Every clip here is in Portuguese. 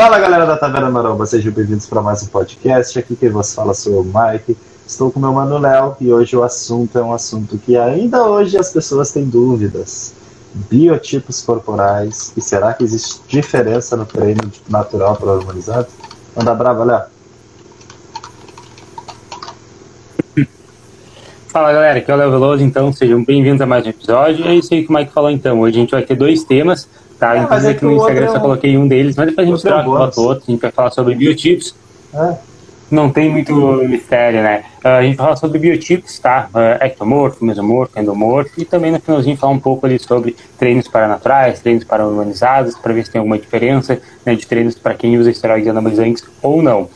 Fala galera da Taverna Maromba, sejam bem-vindos para mais um podcast. Aqui quem vos fala sou o Mike. Estou com meu mano Léo e hoje o assunto é um assunto que ainda hoje as pessoas têm dúvidas. Biotipos corporais. E será que existe diferença no treino natural para harmonizado? Manda brava, Léo. Fala galera, aqui é o Léo Veloso, então sejam bem-vindos a mais um episódio. É isso aí que o Mike falou então. Hoje a gente vai ter dois temas, tá? É, Inclusive é aqui no Instagram eu só coloquei um deles, mas depois a gente troca, bota outro, a gente vai falar sobre biotipos. É. Não tem muito mistério, né? Uh, a gente vai falar sobre biotipos, tá? Uh, ectomorfo, mesomorfo, endomorfo, e também no finalzinho falar um pouco ali sobre treinos paranaturais, treinos para-humanizados, para ver se tem alguma diferença né, de treinos para quem usa esteroides anabolizantes ou não.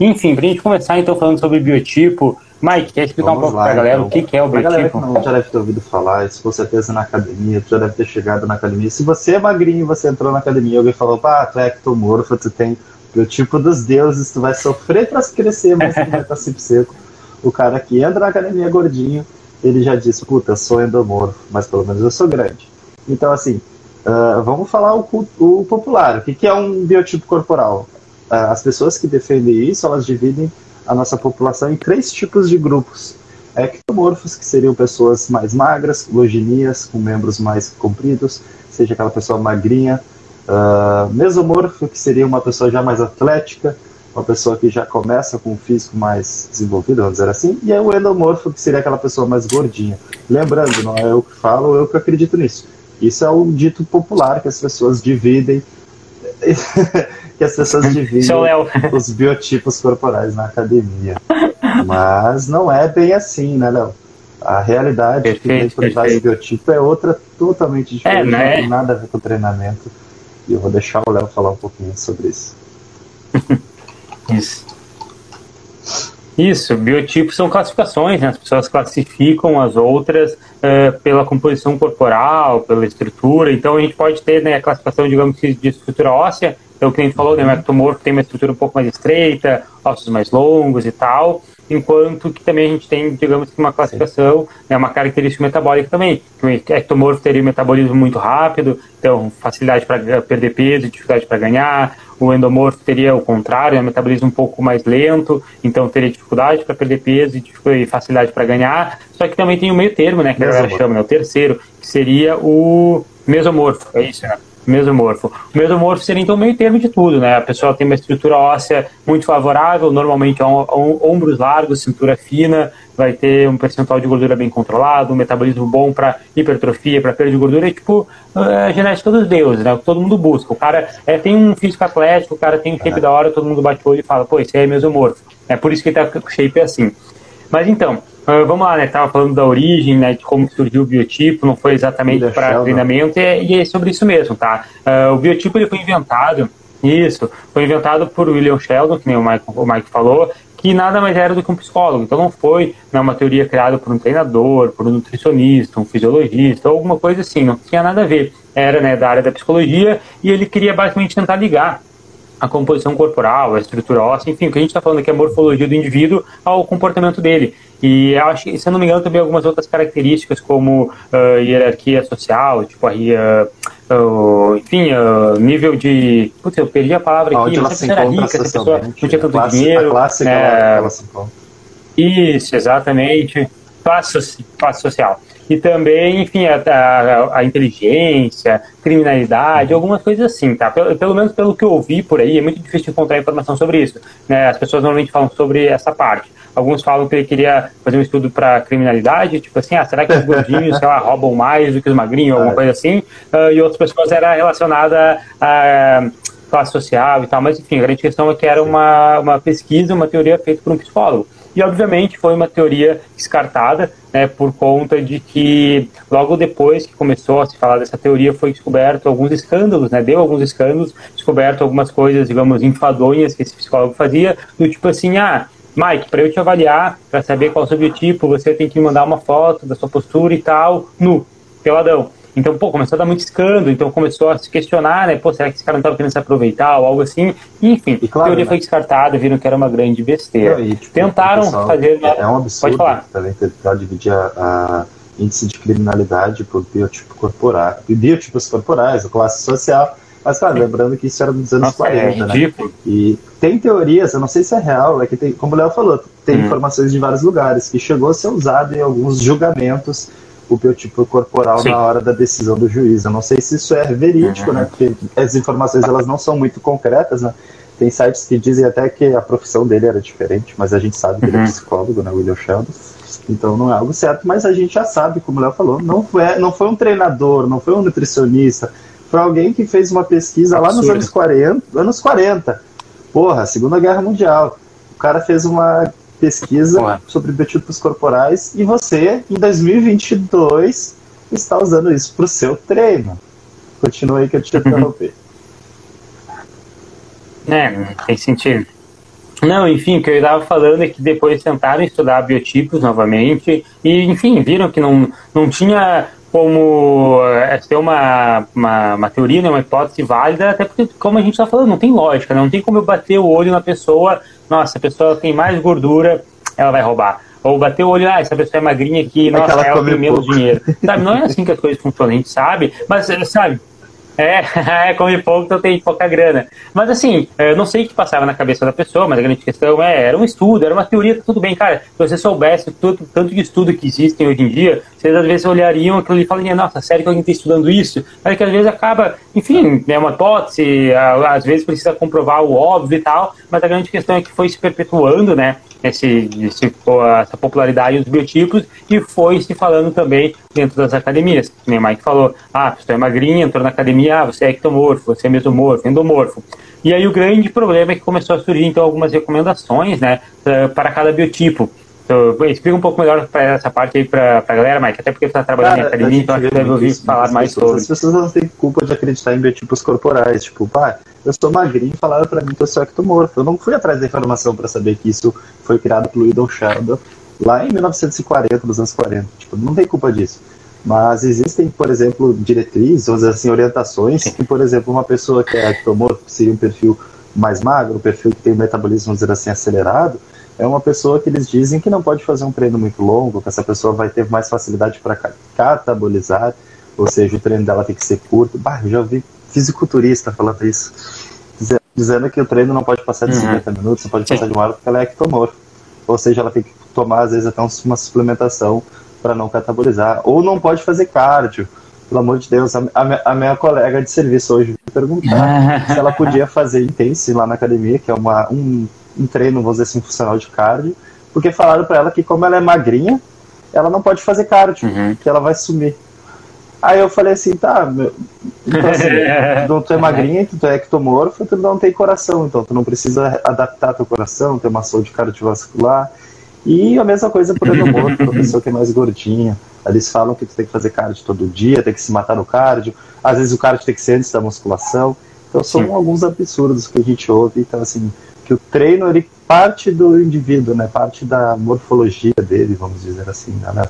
Enfim, para a gente começar então falando sobre biotipo, Mike, quer explicar Vamos um pouco lá, pra galera então. o que, que é o biotipo? galera que não já deve ter ouvido falar, se com certeza na academia, tu já deve ter chegado na academia. Se você é magrinho e você entrou na academia e alguém falou, pá, tu é ectomorfo, tu tem o biotipo dos deuses, tu vai sofrer pra crescer, mas tu vai estar sempre seco. O cara que entra na academia gordinho, ele já disse, puta, eu sou endomorfo, mas pelo menos eu sou grande. Então, assim, uh, vamos falar o, o popular. O que, que é um biotipo corporal? Uh, as pessoas que defendem isso, elas dividem a nossa população em três tipos de grupos. Ectomorfos, que seriam pessoas mais magras, loginias, com membros mais compridos, seja aquela pessoa magrinha. Uh, mesomorfo, que seria uma pessoa já mais atlética, uma pessoa que já começa com um físico mais desenvolvido, vamos dizer assim. E aí o endomorfo, que seria aquela pessoa mais gordinha. Lembrando, não é eu que falo, eu que acredito nisso. Isso é o dito popular que as pessoas dividem que as pessoas dividem os biotipos corporais na academia. Mas não é bem assim, né, Léo? A realidade perfeito, que vem por trás do biotipo é outra totalmente diferente, é, né? não tem nada a ver com o treinamento. E eu vou deixar o Léo falar um pouquinho sobre isso. isso. Isso, biotipos são classificações, né? as pessoas classificam as outras uh, pela composição corporal, pela estrutura. Então a gente pode ter né, a classificação, digamos, de estrutura óssea, então, o que a gente falou, né, o ectomorfo tem uma estrutura um pouco mais estreita, ossos mais longos e tal, enquanto que também a gente tem, digamos que uma classificação, né, uma característica metabólica também. O ectomorfo teria um metabolismo muito rápido, então facilidade para perder peso, dificuldade para ganhar. O endomorfo teria o contrário, um metabolismo um pouco mais lento, então teria dificuldade para perder peso e facilidade para ganhar. Só que também tem o meio termo, né, que a galera chama, né, o terceiro, que seria o mesomorfo, é isso, né? Mesomorfo. O mesomorfo seria então meio termo de tudo, né? A pessoa tem uma estrutura óssea muito favorável, normalmente ombros largos, cintura fina, vai ter um percentual de gordura bem controlado, um metabolismo bom para hipertrofia, para perda de gordura, é tipo é a genética dos deuses, né? Todo mundo busca. O cara é, tem um físico atlético, o cara tem um shape da hora, todo mundo bate o olho e fala, pô, esse aí é mesomorfo. É por isso que ele tá com shape assim. Mas então, Uh, vamos lá, né? Tava falando da origem, né? De como surgiu o biotipo, não foi exatamente para treinamento, e, e, é sobre isso mesmo, tá? Uh, o biotipo ele foi inventado, isso, foi inventado por William Sheldon, que nem o Mike, o Mike falou, que nada mais era do que um psicólogo. Então não foi né, uma teoria criada por um treinador, por um nutricionista, um fisiologista, alguma coisa assim, não tinha nada a ver. Era né, da área da psicologia e ele queria basicamente tentar ligar a composição corporal, a estrutura óssea, enfim, o que a gente está falando aqui é a morfologia do indivíduo ao comportamento dele. E acho que, se eu não me engano, também algumas outras características, como uh, hierarquia social, tipo, a, uh, uh, enfim, nível de. Putz, eu perdi a palavra aqui, não sei se era rica, se a pessoa não tinha tanto classe, dinheiro. A classe é, ela se encontra. Isso, exatamente. Classe, classe social e também, enfim, a, a, a, inteligência, criminalidade, algumas coisas assim, tá? Pelo, pelo, menos pelo que eu ouvi por aí, é muito difícil encontrar informação sobre isso, né? As pessoas normalmente falam sobre essa parte. Alguns falam que ele queria fazer um estudo para criminalidade, tipo assim, ah, será que os gordinhos, sei lá, roubam mais do que os magrinhos, alguma é. coisa assim? Uh, e outras pessoas era relacionada a classe social e tal, mas enfim, a grande questão é que era uma, uma pesquisa, uma teoria feita por um psicólogo. E, obviamente, foi uma teoria descartada, né, por conta de que logo depois que começou a se falar dessa teoria foi descoberto alguns escândalos, né, deu alguns escândalos, descoberto algumas coisas, digamos, enfadonhas que esse psicólogo fazia, do tipo assim, ah, Mike, para eu te avaliar, para saber qual é o seu biotipo, você tem que me mandar uma foto da sua postura e tal, nu, peladão. Então, pô, começou a dar muito escândalo, então começou a se questionar, né? Pô, será que esse cara não estava querendo se aproveitar ou algo assim? Enfim, e claro, a teoria né? foi descartada, viram que era uma grande besteira. E, tipo, Tentaram pessoal, fazer. É um absurdo Pode falar. também tentar dividir a, a índice de criminalidade por biotipo corporal, biotipos corporais, classe social. Mas, claro, lembrando que isso era dos anos Nossa, 40, é né? E tem teorias, eu não sei se é real, é que tem, como o Léo falou, tem hum. informações de vários lugares, que chegou a ser usado em alguns julgamentos o biotipo corporal Sim. na hora da decisão do juiz. Eu não sei se isso é verídico, uhum. né? Porque as informações elas não são muito concretas, né? Tem sites que dizem até que a profissão dele era diferente, mas a gente sabe que uhum. ele é uhum. psicólogo, né? William Sheldon. Então não é algo certo, mas a gente já sabe, como o Léo falou, não foi, não foi um treinador, não foi um nutricionista, foi alguém que fez uma pesquisa Absurdo. lá nos anos 40, anos 40. Porra, Segunda Guerra Mundial. O cara fez uma pesquisa Ué. sobre biotipos corporais e você, em 2022, está usando isso para o seu treino. Continua aí que eu te uhum. interrompi. É, tem sentido. Não, enfim, o que eu estava falando é que depois tentaram estudar biotipos novamente e, enfim, viram que não, não tinha como é, ter uma, uma, uma, teoria, né, uma hipótese válida, até porque, como a gente está falando, não tem lógica, né? não tem como eu bater o olho na pessoa, nossa, a pessoa tem mais gordura, ela vai roubar. Ou bater o olho, ah, essa pessoa é magrinha aqui, nossa, ela, ela tem menos dinheiro. Sabe, não é assim que as coisas funcionam, a gente sabe, mas, sabe, é, é, come pouco, então tem pouca grana. Mas assim, eu não sei o que passava na cabeça da pessoa, mas a grande questão é, era um estudo, era uma teoria, tá tudo bem, cara. Se você soubesse tudo, tanto de estudo que existem hoje em dia, vocês às vezes olhariam aquilo e falariam, nossa, sério que alguém está estudando isso? Mas que às vezes acaba, enfim, é uma hipótese, às vezes precisa comprovar o óbvio e tal, mas a grande questão é que foi se perpetuando, né? esse, esse, essa popularidade dos biotipos e foi se falando também dentro das academias. Nem o Mike falou, ah, você é magrinha, entrou na academia, ah, você é ectomorfo, você é mesomorfo, endomorfo. E aí o grande problema é que começou a surgir então algumas recomendações, né, para cada biotipo. Então, explica um pouco melhor essa parte aí para a galera, Mike, até porque você está trabalhando Cara, em academia, então acho que deve ouvir falar mais pessoas, sobre. As pessoas não têm culpa de acreditar em biotipos corporais, tipo, pá, eu sou magrinho e falaram para mim que eu sou ectomorfo. Eu não fui atrás da informação para saber que isso foi criado pelo Idol Shadow lá em 1940, nos anos 40. Tipo, não tem culpa disso. Mas existem, por exemplo, diretrizes, ou assim, orientações, que, por exemplo, uma pessoa que é que seria um perfil mais magro, um perfil que tem um metabolismo, vamos dizer assim, acelerado, é uma pessoa que eles dizem que não pode fazer um treino muito longo, que essa pessoa vai ter mais facilidade para catabolizar, ou seja, o treino dela tem que ser curto. Bah, eu já ouvi fisiculturista falando isso, dizendo que o treino não pode passar de uhum. 50 minutos, não pode passar de uma hora porque ela é ectomorfa. Ou seja, ela tem que tomar, às vezes, até uma suplementação para não catabolizar. Ou não pode fazer cardio. Pelo amor de Deus, a, a, minha colega de serviço hoje me perguntar se ela podia fazer intense lá na academia, que é uma, um um treino, vamos dizer assim, funcional de cardio, porque falaram para ela que como ela é magrinha, ela não pode fazer cardio, uhum. que ela vai sumir. Aí eu falei assim, tá, meu, então assim, tu é magrinha, tu é ectomorfo, tu não tem coração, então tu não precisa adaptar teu coração, ter uma saúde cardiovascular. E a mesma coisa pro endomorfo, pra pessoa que é mais gordinha. Eles falam que tu tem que fazer cardio todo dia, tem que se matar no cardio. Às vezes o cardio tem que ser antes da musculação. Então são Sim. alguns absurdos que a gente ouve. Então, assim, que o treino ele parte do indivíduo, né? Parte da morfologia dele, vamos dizer assim, né?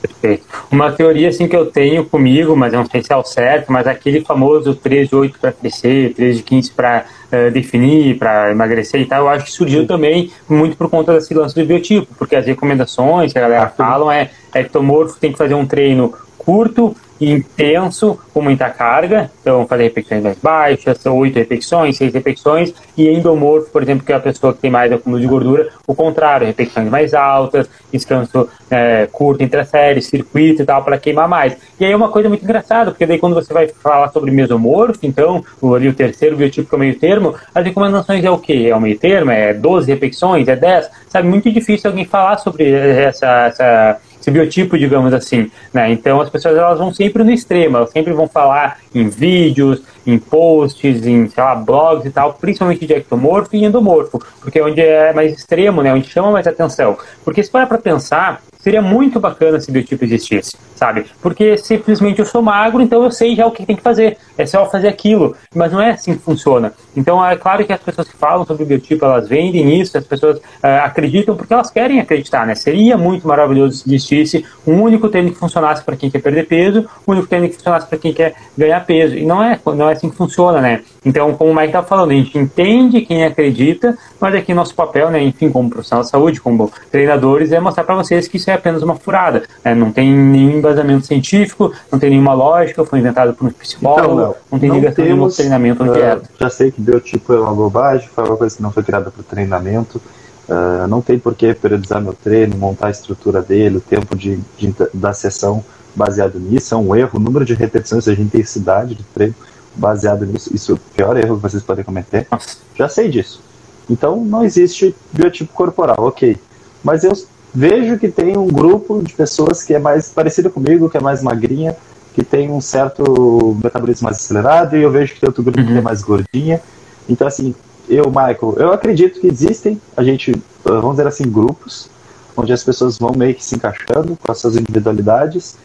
Perfeito. Uma teoria assim que eu tenho comigo, mas não sei se é o certo, mas aquele famoso 3 de 8 para crescer, 3 de 15 para uh, definir, para emagrecer e tal, eu acho que surgiu Sim. também muito por conta desse lance do biotipo, porque as recomendações que a galera ah, falam é ectomorfo tem que fazer um treino curto, intenso, com muita carga, então fazer repetições mais baixas, oito repetições, seis repetições, e endomorfo, por exemplo, que é a pessoa que tem mais acúmulo de gordura, o contrário, repetições mais altas, descanso é, curto entre as séries, circuito e tal, para queimar mais. E aí é uma coisa muito engraçada, porque daí quando você vai falar sobre mesomorfo, então, o, ali o terceiro biotipo que é o meio termo, as recomendações é o quê? É o meio termo? É 12 repetições? É 10? Sabe, muito difícil alguém falar sobre essa, essa esse biotipo, digamos assim. Né? Então as pessoas elas vão sempre no extremo, elas sempre vão falar em vídeos, em posts, em sei lá, blogs e tal, principalmente de ectomorfo e endomorfo, porque é onde é mais extremo, né? onde chama mais atenção. Porque se para para pensar, seria muito bacana se biotipo existisse, sabe? Porque simplesmente eu sou magro, então eu sei já o que tem que fazer. É só fazer aquilo, mas não é assim que funciona. Então é claro que as pessoas que falam sobre o biotipo, elas vendem isso, as pessoas uh, acreditam porque elas querem acreditar, né? Seria muito maravilhoso se existisse um único tênis que funcionasse para quem quer perder peso, um único tênis que funcionasse para quem quer ganhar peso. E não é, não é assim que funciona, né? Então, como o Mike tá falando, a gente entende quem acredita, mas aqui nosso papel, né, enfim, como profissional de saúde, como treinadores, é mostrar para vocês que isso é apenas uma furada. Né? Não tem nenhum embasamento científico, não tem nenhuma lógica, foi inventado por um psicólogo, então, não, não, tem ligação nenhuma com treinamento ou uh, dieta. Já sei que biotipo é uma bobagem, foi uma coisa que não foi criada para treinamento. Uh, não tem por que periodizar meu treino, montar a estrutura dele, o tempo de, de, da sessão baseado nisso. É um erro, o número de repetições, seja, intensidade de treino baseado nisso. Isso é o pior erro que vocês podem cometer. Já sei disso. Então não existe biotipo corporal, ok. Mas eu vejo que tem um grupo de pessoas que é mais parecido comigo, que é mais magrinha, que tem um certo metabolismo mais acelerado, e eu vejo que tem outro grupo uhum. que é mais gordinha. Então, assim, eu, Michael, eu acredito que existem, a gente, vamos dizer assim, grupos, onde as pessoas vão meio que se encaixando com as suas individualidades,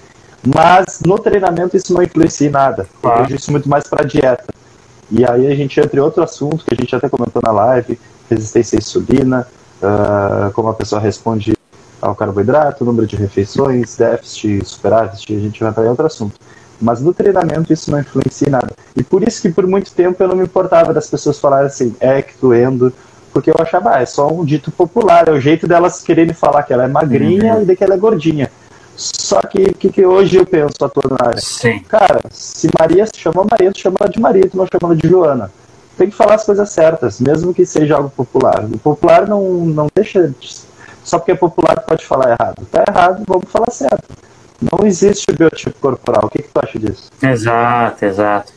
mas no treinamento isso não influencia em nada. Eu ah. vejo isso muito mais para dieta. E aí a gente entra em outro assunto que a gente até comentou na live, resistência à insulina, uh, como a pessoa responde ao carboidrato, número de refeições, déficit, superávit, a gente vai entrar em outro assunto. Mas no treinamento isso não influencia em nada. E por isso que por muito tempo eu não me importava das pessoas falarem assim, ecto, endo, porque eu achava, ah, é só um dito popular, é o jeito delas quererem falar que ela é magrinha uhum. e de que ela é gordinha. Só que o que, que, hoje eu penso atuando na área? Sim. Cara, se Maria se chama Maria, tu chama ela de Maria, tu não chama ela de Joana. Tem que falar as coisas certas, mesmo que seja algo popular. O popular não, não deixa. Só porque é popular pode falar errado. Tá errado, vamos falar certo. Não existe biotipo corporal. O que, que tu acha disso? Exato, exato.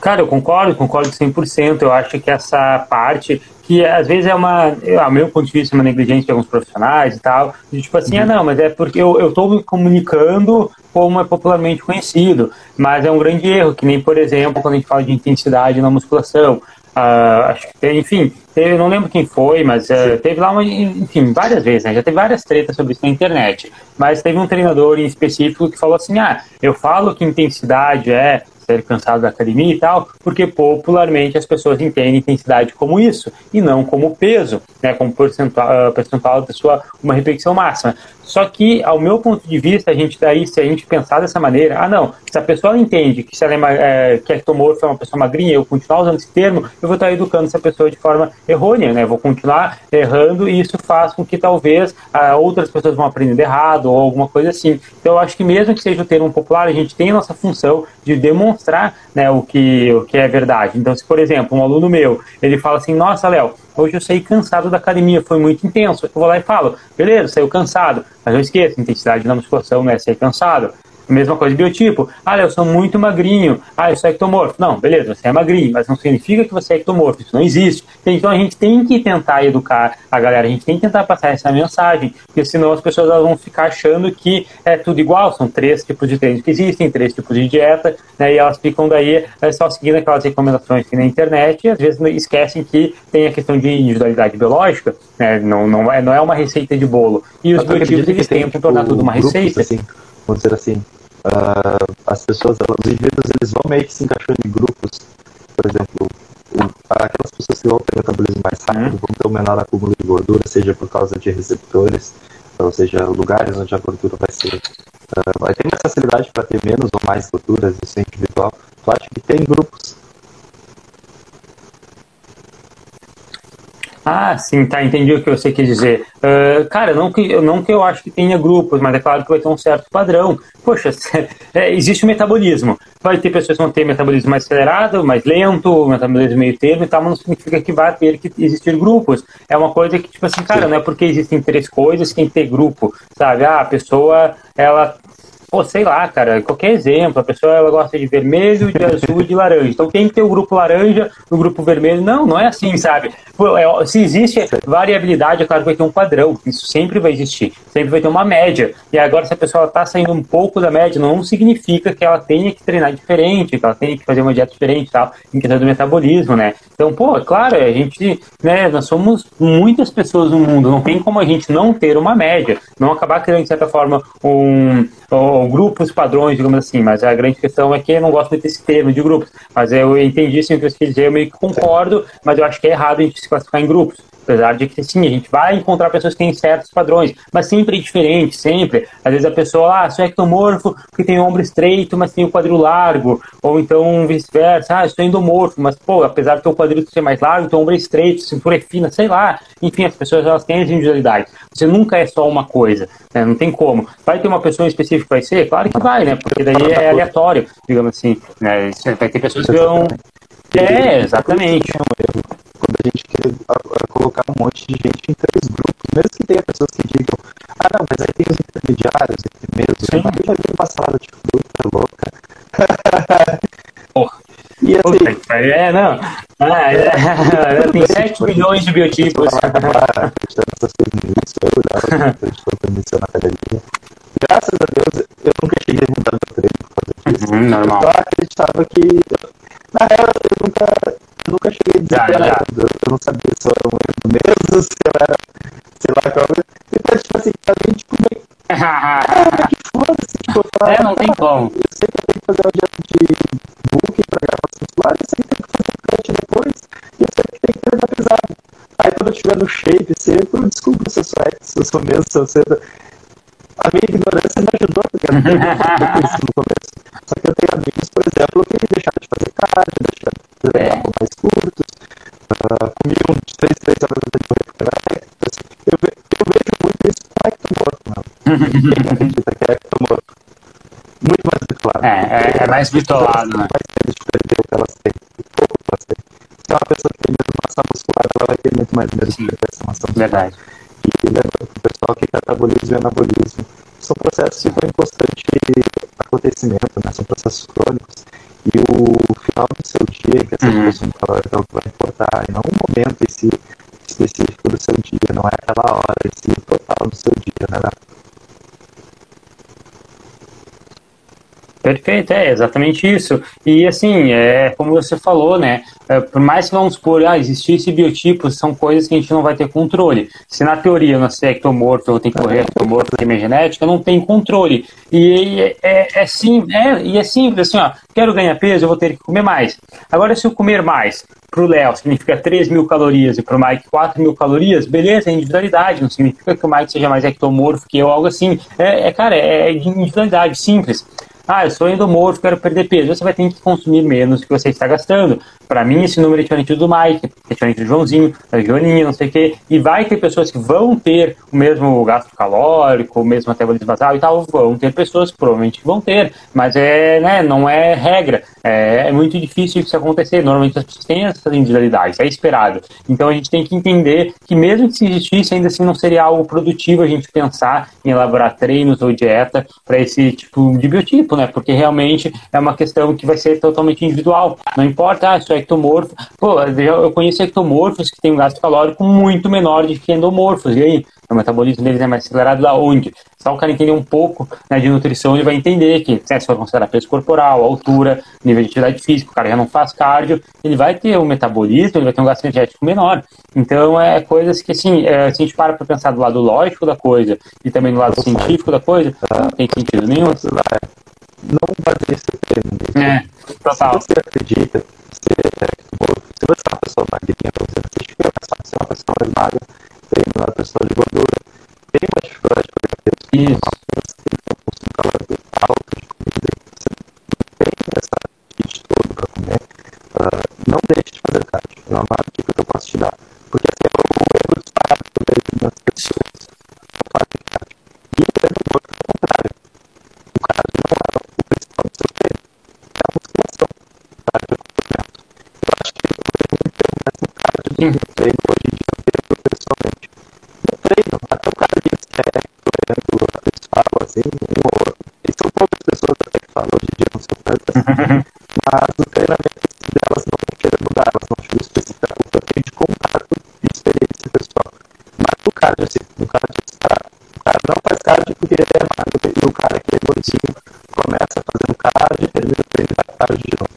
Cara, eu concordo, concordo 100%. Eu acho que essa parte que às vezes é uma, ao meu ponto de vista, uma negligência de alguns profissionais e tal, de tipo assim, ah, uhum. ah, não, mas é porque eu estou me comunicando como é popularmente conhecido, mas é um grande erro, que nem, por exemplo, quando a gente fala de intensidade na musculação, uh, que, enfim, não lembro quem foi, mas uh, teve lá, uma, enfim, várias vezes, né, já teve várias tretas sobre isso na internet, mas teve um treinador em específico que falou assim, ah, eu falo que intensidade é ser cansado da academia e tal, porque popularmente as pessoas entendem intensidade como isso e não como peso, né, como percentual, uh, percentual da sua uma repetição máxima. Só que, ao meu ponto de vista, a gente daí, se a gente pensar dessa maneira, ah não, se a pessoa entende que se ela é, é que ectomorfo é uma pessoa magrinha, eu continuar usando esse termo, eu vou estar educando essa pessoa de forma errônea, né? vou continuar errando e isso faz com que talvez ah, outras pessoas vão aprendendo errado ou alguma coisa assim. Então, eu acho que mesmo que seja o termo popular, a gente tem a nossa função de demonstrar né, o, que, o que é verdade. Então, se por exemplo, um aluno meu, ele fala assim, nossa, Léo, hoje eu saí cansado da academia, foi muito intenso. Eu vou lá e falo, beleza, saiu cansado, mas não esqueça, intensidade na musculação é sair cansado. Mesma coisa, biotipo. Ah, eu sou muito magrinho. Ah, eu sou ectomorfo. Não, beleza, você é magrinho, mas não significa que você é ectomorfo. Isso não existe. Então a gente tem que tentar educar a galera, a gente tem que tentar passar essa mensagem, porque senão as pessoas vão ficar achando que é tudo igual. São três tipos de treinos que existem, três tipos de dieta, né, e elas ficam daí é, só seguindo aquelas recomendações que na internet e às vezes esquecem que tem a questão de individualidade biológica, né, não, não, é, não é uma receita de bolo. E os biotipos eles tentam tipo, tornar tudo uma receita. Assim, vamos dizer assim, uh, as pessoas, os indivíduos, eles vão meio que se encaixando em grupos. Por exemplo, aquelas pessoas que vão ter metabolismo mais rápido vão ter um menor acúmulo de gordura, seja por causa de receptores, ou seja, lugares onde a gordura vai ser. Uh, vai ter mais facilidade para ter menos ou mais gorduras, isso é individual. Eu acho que tem grupos Ah, sim, tá, entendi o que você quis dizer. Uh, cara, não que, não que eu acho que tenha grupos, mas é claro que vai ter um certo padrão. Poxa, é, existe o metabolismo. Vai ter pessoas que vão ter metabolismo mais acelerado, mais lento, metabolismo meio termo e tal, mas não significa que vai ter que existir grupos. É uma coisa que, tipo assim, cara, não é porque existem três coisas que tem que ter grupo, sabe? Ah, a pessoa, ela Pô, sei lá, cara, qualquer exemplo, a pessoa ela gosta de vermelho, de azul e de laranja. Então tem que ter o grupo laranja, o grupo vermelho. Não, não é assim, sabe? Pô, é, se existe variabilidade, é claro que vai ter um padrão. Isso sempre vai existir. Sempre vai ter uma média. E agora, se a pessoa está saindo um pouco da média, não significa que ela tenha que treinar diferente, que ela tenha que fazer uma dieta diferente tal, em questão do metabolismo, né? Então, pô, claro, a gente, né, nós somos muitas pessoas no mundo, não tem como a gente não ter uma média, não acabar criando, de certa forma, um grupos padrões, digamos assim, mas a grande questão é que eu não gosto muito desse termo de grupos, mas eu entendi sim o que dizer, eu meio que concordo, mas eu acho que é errado a gente se classificar em grupos. Apesar de que, sim, a gente vai encontrar pessoas que têm certos padrões, mas sempre diferente, sempre. Às vezes a pessoa, ah, sou ectomorfo porque tem ombro estreito, mas tem o quadril largo. Ou então vice-versa, ah, sou endomorfo, mas, pô, apesar do teu quadril ser mais largo, teu ombro é estreito, cintura é fina, sei lá. Enfim, as pessoas, elas têm as individualidades. Você nunca é só uma coisa, né? Não tem como. Vai ter uma pessoa específica que vai ser? Claro que vai, né? Porque daí é aleatório, digamos assim. Né? Vai ter pessoas que vão... É, exatamente a gente quer colocar um monte de gente em três grupos, mesmo que tenha pessoas que digam, ah não, mas aí tem os intermediários, Sim. mas eu já vi uma salada de fruta louca. Porra. E assim, Puta, é, não. Ah, é, tem 7 milhões de biotipos. Graças a Deus, eu nunca cheguei a mudar meu treino por causa disso. Uhum, normal. Eu acreditava que. Na real, eu nunca eu nunca cheguei já. Eu não sabia se eu era um erro mesmo, se eu era, sei lá, qual coisa. Então, tipo assim, pra mim, tipo, meio. ah, que foda-se, tipo, eu É, não tem como. Eu sei que eu tenho que fazer um dia de book pra gravação suave, eu sei que tem que fazer cut depois, e eu sei que tem que treinar pesado. Aí quando eu estiver no shape seco, desculpa se eu sou ex, se eu sou mesmo, se eu sei. A minha ignorância me ajudou, porque eu não tenho no começo. Só que eu tenho amigos, por exemplo, que deixaram de fazer cardio, deixaram de treinar é. mais curtos, uh, comiam de 3, 3 horas de recuperar. Eu, eu vejo muito isso com ectomorfo, não. Quem acredita que é ectomorfo? Muito mais claro. É, é, é mais bitolado, né? mais medo de perder o que elas têm, o pouco que elas têm. Se é uma pessoa que tem medo de massa muscular, ela vai ter muito mais medo de perder essa massa muscular. Verdade. E lembra o pessoal que catabolismo e anabolismo são processos que estão em constante acontecimento, né? são processos crônicos. E o final do seu dia, que essa uhum. geração calórica é o que vai importar, e não um momento em si específico do seu dia, não é aquela hora em si total do seu dia, né? Perfeito, é exatamente isso. E assim, é como você falou, né? É, por mais que vamos supor, ah, existisse biotipos, são coisas que a gente não vai ter controle. Se na teoria eu nascer ectomorfo, eu tenho que correr ectomorfo, tem minha genética, eu não tenho controle. E é, é, é, sim, é, e é simples, assim, ó, quero ganhar peso, eu vou ter que comer mais. Agora, se eu comer mais, para o Léo significa 3 mil calorias e para o Mike 4 mil calorias, beleza, é individualidade, não significa que o Mike seja mais ectomorfo que eu, algo assim. É, é cara, é individualidade, simples. Ah, eu sou endomorfo, quero perder peso. Você vai ter que consumir menos do que você está gastando. Para mim, esse número é diferente do Mike, é diferente do Joãozinho, da Joaninha, não sei o quê. E vai ter pessoas que vão ter o mesmo gasto calórico, o mesmo metabolismo basal e tal. Vão ter pessoas que provavelmente vão ter. Mas é, né, não é regra. É, é muito difícil isso acontecer. Normalmente as pessoas têm essas individualidades, é esperado. Então a gente tem que entender que mesmo que se existisse, ainda assim não seria algo produtivo a gente pensar em elaborar treinos ou dieta para esse tipo de biotipo, né? Porque realmente é uma questão que vai ser totalmente individual. Não importa, ah, sou ectomorfo. Pô, eu conheço ectomorfos que têm um gasto calórico muito menor do que endomorfos. E aí? O metabolismo deles é mais acelerado da onde? Só o cara entender um pouco né, de nutrição, ele vai entender que se for considerar peso corporal, altura, nível de atividade física, o cara já não faz cardio, ele vai ter um metabolismo, ele vai ter um gasto energético menor. Então, é coisas que, assim, é, se a gente para para pensar do lado lógico da coisa e também do lado científico da coisa, não tem sentido nenhum não seu treino nisso. É, total. Se você acredita, se, é, se você é uma pessoa magrinha, por exemplo, você fica mais fácil ser uma pessoa mais magra, tem uma pessoa de gordura, tem uma dificuldade de perder peso, Isso. tem um consumo calórico alto de comida, você não tem essa kit todo para comer, uh, não deixe de fazer cardio. É uma dica que eu posso te dar. Porque assim, é o erro disparado que eu vejo nas pessoas. Não fazem cardio. E o erro do outro é o contrário. O cardio não é o principal do seu treino. É a musculação. O cardio é o complemento. Eu acho que eu vejo muito mais no cardio do que no treino hoje em dia, eu pessoalmente. No treino, até o cara diz que é, por exemplo, eles falam assim, um ou outro. E são poucas pessoas até que falam hoje em dia, não são tantas. Mas no treinamento delas não vão querer mudar, elas vão querer especificar o que eu tenho de contato e experiência pessoal. Mas no cardio, assim, no cardio, o cara não faz cardio porque ele é magro, e o cara que é gordinho começa fazendo cardio, termina o treino e faz cardio de novo.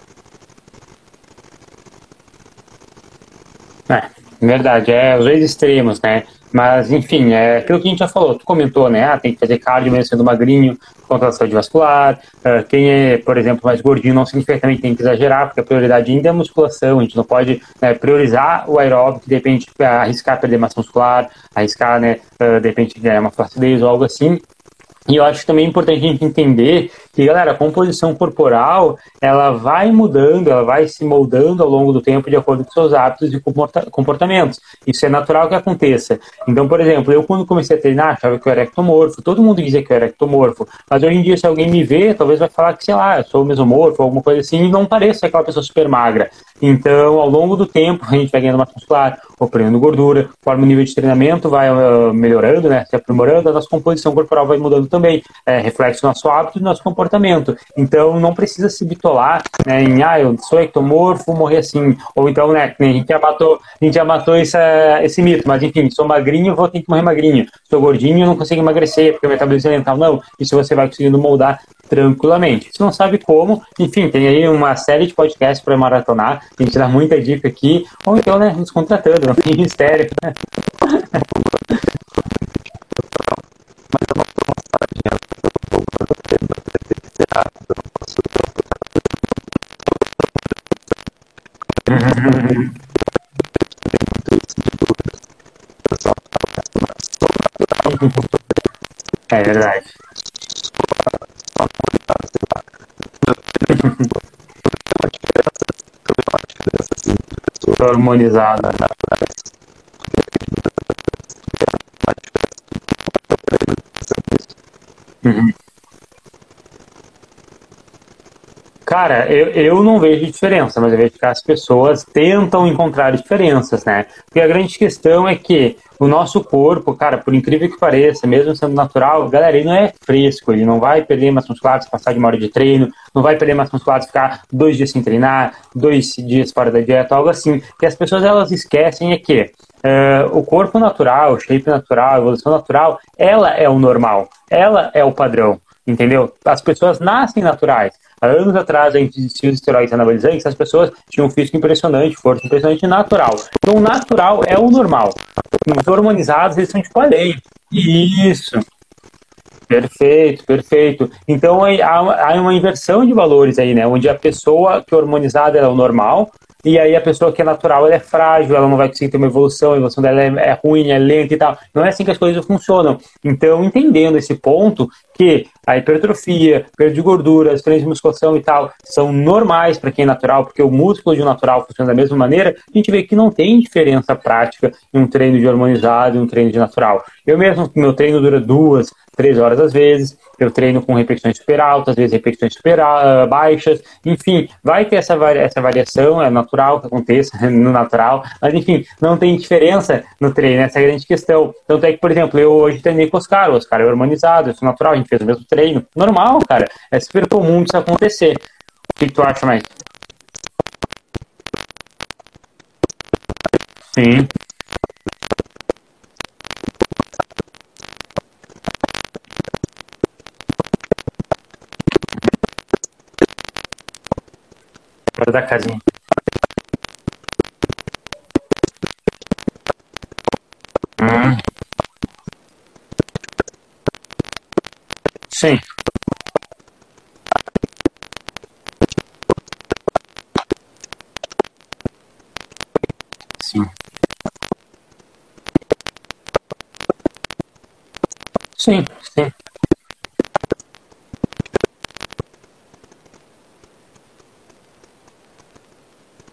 É, verdade, é os dois extremos, né? Mas, enfim, é aquilo que a gente já falou, tu comentou, né? Ah, tem que fazer cardio mesmo sendo magrinho, contra a saúde vascular. Uh, quem é, por exemplo, mais gordinho não significa também tem que exagerar, porque a prioridade ainda é a musculação, a gente não pode né, priorizar o aeróbico, de repente arriscar perder massa muscular, arriscar, né, uh, de repente uma flacidez ou algo assim. E eu acho também importante a gente entender que, galera, a composição corporal, ela vai mudando, ela vai se moldando ao longo do tempo de acordo com seus hábitos e comportamentos. Isso é natural que aconteça. Então, por exemplo, eu quando comecei a treinar, achava que eu era ectomorfo, todo mundo dizia que eu era ectomorfo, mas hoje em dia, se alguém me vê, talvez vai falar que, sei lá, eu sou mesomorfo, alguma coisa assim, e não pareço aquela pessoa super magra. Então, ao longo do tempo, a gente vai ganhando massa muscular, ou perdendo gordura, conforme o nível de treinamento vai uh, melhorando, né, se aprimorando, a nossa composição corporal vai mudando também, é, reflexo do nosso hábito e do nosso comportamento. Então, não precisa se bitolar né, em, ah, eu sou ectomorfo, vou morrer assim. Ou então, né, a gente já matou, a gente já matou essa, esse mito, mas enfim, sou magrinho, vou ter que morrer magrinho. Sou gordinho, não consigo emagrecer, porque o metabolismo é mental. Não, isso você vai conseguindo moldar tranquilamente. Se não sabe como, enfim, tem aí uma série de podcasts para maratonar, a gente dá muita dica aqui, ou então, né, nos contratando, não tem mistério. Né? É verdade. Harmonizada. Uhum. Cara, eu, eu não vejo diferença, mas eu vejo que as pessoas tentam encontrar diferenças, né? Porque a grande questão é que o nosso corpo, cara, por incrível que pareça, mesmo sendo natural, galera, ele não é fresco, ele não vai perder massa muscular se passar de uma hora de treino, não vai perder massa muscular se ficar dois dias sem treinar, dois dias fora da dieta, algo assim. Que as pessoas elas esquecem é que o corpo natural, o shape natural, a evolução natural, ela é o normal, ela é o padrão, entendeu? As pessoas nascem naturais. Há anos atrás, a gente existia os esteroides anabolizantes, as pessoas tinham um físico impressionante, força impressionante natural. Então, natural é o normal. Os hormonizados, eles são tipo a lei. Isso. Perfeito, perfeito. Então há uma inversão de valores aí, né? Onde a pessoa que é hormonizada é o normal, e aí a pessoa que é natural, ela é frágil, ela não vai conseguir ter uma evolução, a evolução dela é, é ruim, é lenta e tal. Não é assim que as coisas funcionam. Então, entendendo esse ponto, que a hipertrofia, perda de gordura, as de musculação e tal, são normais para quem é natural, porque o músculo de natural funciona da mesma maneira, a gente vê que não tem diferença prática em um treino de hormonizado e um treino de natural. Eu mesmo, meu treino dura duas, três horas às vezes, eu treino com repetições super altas, às vezes repetições super uh, baixas, enfim, vai ter essa, essa variação, é natural que aconteça no natural, mas enfim, não tem diferença no treino, essa é a grande questão. Tanto é que, por exemplo, eu hoje treinei com o Oscar, o Oscar é harmonizado, eu sou natural, gente fez o mesmo treino, normal, cara, é super comum isso acontecer. O que tu acha mais? Sim. Da casinha. Hum. Sim. Sim. Sim, sim.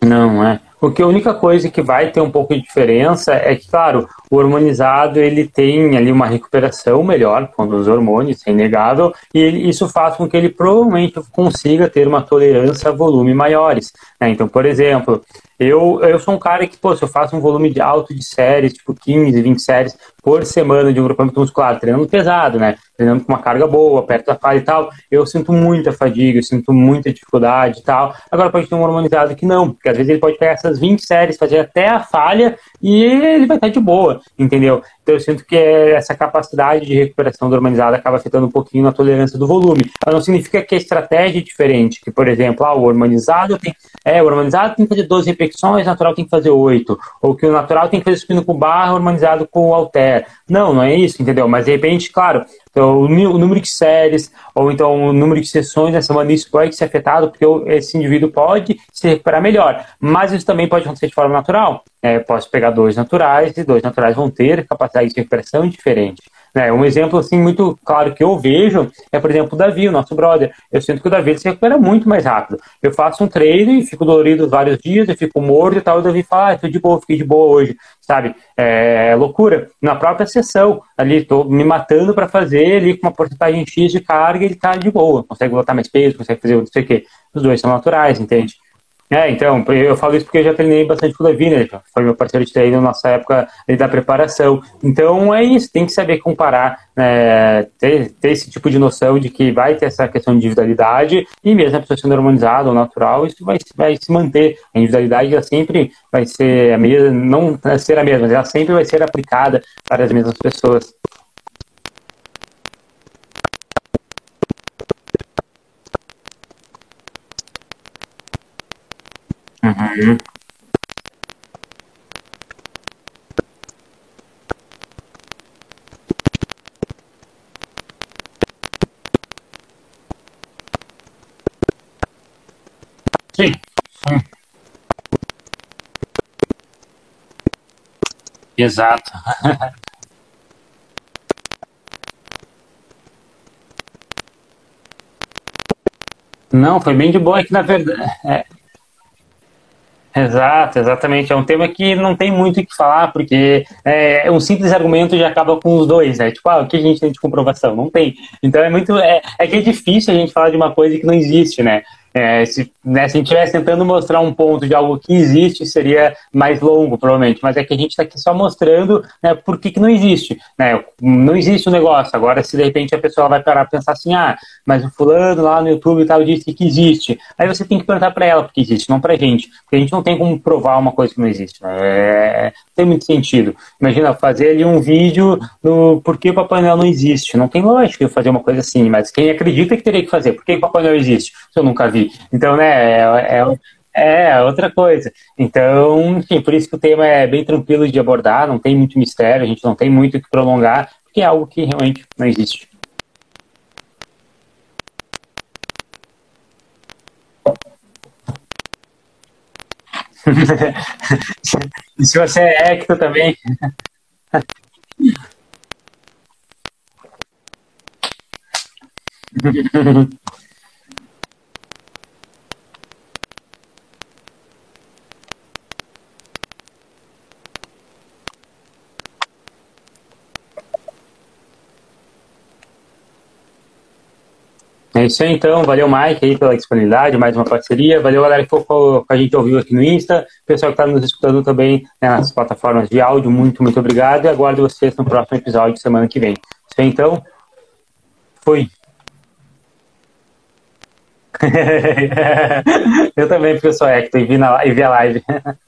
Não, é. Porque a única coisa que vai ter um pouco de diferença é que, claro, o hormonizado ele tem ali uma recuperação melhor com os hormônios, é inegável, e ele, isso faz com que ele provavelmente consiga ter uma tolerância a volume maiores. Né? Então, por exemplo, eu, eu sou um cara que, pô, se eu faço um volume de alto de séries, tipo 15, 20 séries por semana de um grupamento muscular, treinando pesado, né? Treinando com uma carga boa, perto da falha e tal, eu sinto muita fadiga, eu sinto muita dificuldade e tal. Agora pode ter um hormonizado que não, porque às vezes ele pode pegar essas 20 séries, fazer até a falha e ele vai estar de boa, entendeu? Então eu sinto que essa capacidade de recuperação do hormonizado acaba afetando um pouquinho na tolerância do volume. Mas não significa que a estratégia é diferente, que, por exemplo, ah, o hormonizado tem. É, o hormonizado tem que fazer 12 repetições, o natural tem que fazer 8. Ou que o natural tem que fazer supino com barra, o hormonizado com alter. Não, não é isso, entendeu? Mas de repente, claro, então, o número de séries, ou então o número de sessões na semana, isso pode ser afetado, porque esse indivíduo pode se recuperar melhor. Mas isso também pode acontecer de forma natural. É, posso pegar dois naturais, e dois naturais vão ter capacidade de recuperação diferente. Né? Um exemplo assim muito claro que eu vejo é, por exemplo, o Davi, o nosso brother. Eu sinto que o Davi se recupera muito mais rápido. Eu faço um treino fico dolorido vários dias, eu fico morto e tal, o Davi fala, ah, tô de boa, fiquei de boa hoje, sabe? É, é loucura. Na própria sessão, ali, tô me matando para fazer ali com uma porcentagem X de carga, ele tá de boa, consegue botar mais peso, consegue fazer não sei o quê. Os dois são naturais, entende? É, então, eu falo isso porque eu já treinei bastante com o Levi, né? Foi meu parceiro de treino na nossa época da preparação. Então, é isso, tem que saber comparar, é, ter, ter, esse tipo de noção de que vai ter essa questão de individualidade e mesmo a pessoa sendo harmonizada ou natural, isso vai, vai se manter. A individualidade ela sempre vai ser a mesma, não ser a mesma, ela sempre vai ser aplicada para as mesmas pessoas. Sim. Exato. Não, foi bem de boa, é que na verdade. É, Exato, exatamente. É um tema que não tem muito o que falar, porque é, um simples argumento já acaba com os dois, né? Tipo, ah, o que a gente tem de comprovação? Não tem. Então é muito. É, é que é difícil a gente falar de uma coisa que não existe, né? É, se, né, se a gente estivesse tentando mostrar um ponto de algo que existe, seria mais longo, provavelmente. Mas é que a gente está aqui só mostrando né, por que, que não existe. Né? Não existe o um negócio. Agora, se de repente a pessoa vai parar para pensar assim, ah, mas o fulano lá no YouTube e tal disse que existe. Aí você tem que perguntar para ela porque existe, não para a gente. Porque a gente não tem como provar uma coisa que não existe. Né? É, tem muito sentido. Imagina fazer ali um vídeo no por que o Papai Noel não existe. Não tem lógica eu fazer uma coisa assim, mas quem acredita que teria que fazer? Por que o Papai Noel existe? Se eu nunca vi. Então, né, é, é, é, outra coisa. Então, enfim, por isso que o tema é bem tranquilo de abordar, não tem muito mistério, a gente não tem muito o que prolongar, porque é algo que realmente não existe. e se você é ecto também. É isso aí, então. Valeu, Mike, aí, pela disponibilidade, mais uma parceria. Valeu, galera, que ficou com a gente ouviu aqui no Insta. Pessoal que está nos escutando também né, nas plataformas de áudio, muito, muito obrigado. E aguardo vocês no próximo episódio, semana que vem. Isso aí, então. Fui. Eu também, porque eu sou Hector e vi, na, e vi a live.